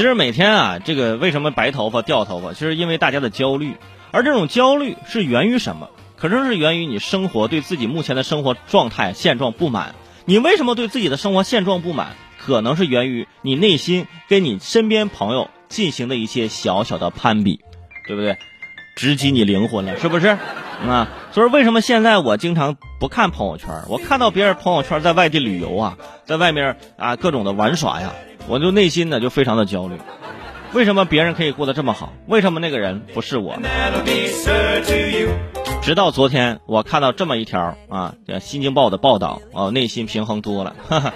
其实每天啊，这个为什么白头发掉头发，其实因为大家的焦虑，而这种焦虑是源于什么？可能是源于你生活对自己目前的生活状态现状不满。你为什么对自己的生活现状不满？可能是源于你内心跟你身边朋友进行的一些小小的攀比，对不对？直击你灵魂了，是不是？啊，所以为什么现在我经常不看朋友圈？我看到别人朋友圈在外地旅游啊，在外面啊各种的玩耍呀，我就内心呢就非常的焦虑。为什么别人可以过得这么好？为什么那个人不是我？直到昨天，我看到这么一条啊，《新京报》的报道，哦，内心平衡多了。哈哈，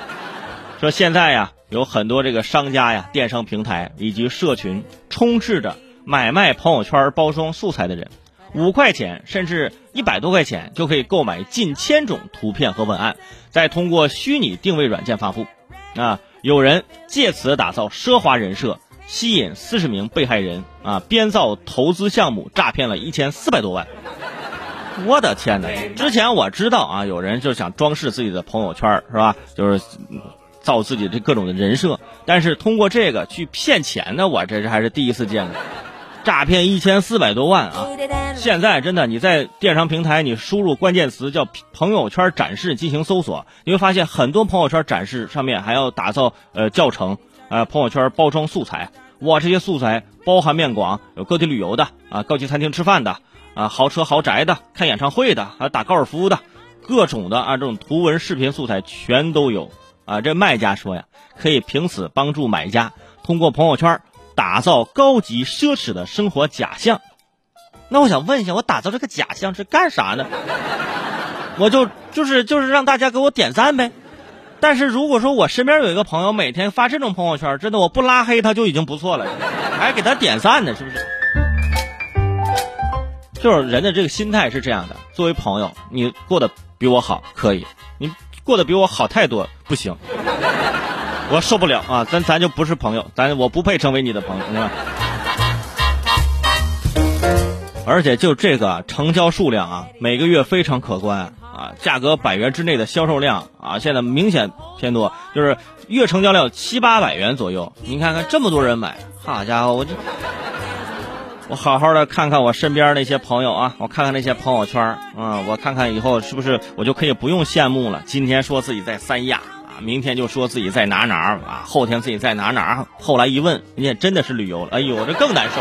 说现在呀，有很多这个商家呀、电商平台以及社群充斥着买卖朋友圈包装素材的人。五块钱甚至一百多块钱就可以购买近千种图片和文案，再通过虚拟定位软件发布。啊，有人借此打造奢华人设，吸引四十名被害人啊，编造投资项目，诈骗了一千四百多万。我的天哪！之前我知道啊，有人就想装饰自己的朋友圈，是吧？就是造自己的各种的人设，但是通过这个去骗钱呢，我这是还是第一次见的。诈骗一千四百多万啊！现在真的，你在电商平台，你输入关键词叫“朋友圈展示”进行搜索，你会发现很多朋友圈展示上面还要打造呃教程，呃朋友圈包装素材。哇，这些素材包含面广，有各地旅游的啊，高级餐厅吃饭的啊，豪车豪宅的，看演唱会的，还有打高尔夫的，各种的啊这种图文视频素材全都有啊。这卖家说呀，可以凭此帮助买家通过朋友圈。打造高级奢侈的生活假象，那我想问一下，我打造这个假象是干啥呢？我就就是就是让大家给我点赞呗。但是如果说我身边有一个朋友每天发这种朋友圈，真的我不拉黑他就已经不错了，还给他点赞呢，是不是？就是人的这个心态是这样的，作为朋友，你过得比我好可以，你过得比我好太多不行。我受不了啊！咱咱就不是朋友，咱我不配成为你的朋友，是吧？而且就这个成交数量啊，每个月非常可观啊，价格百元之内的销售量啊，现在明显偏多，就是月成交量七八百元左右。你看看这么多人买，好家伙，我就我好好的看看我身边那些朋友啊，我看看那些朋友圈啊，我看看以后是不是我就可以不用羡慕了。今天说自己在三亚。明天就说自己在哪哪儿啊，后天自己在哪哪儿，后来一问，人家真的是旅游了，哎呦，这更难受。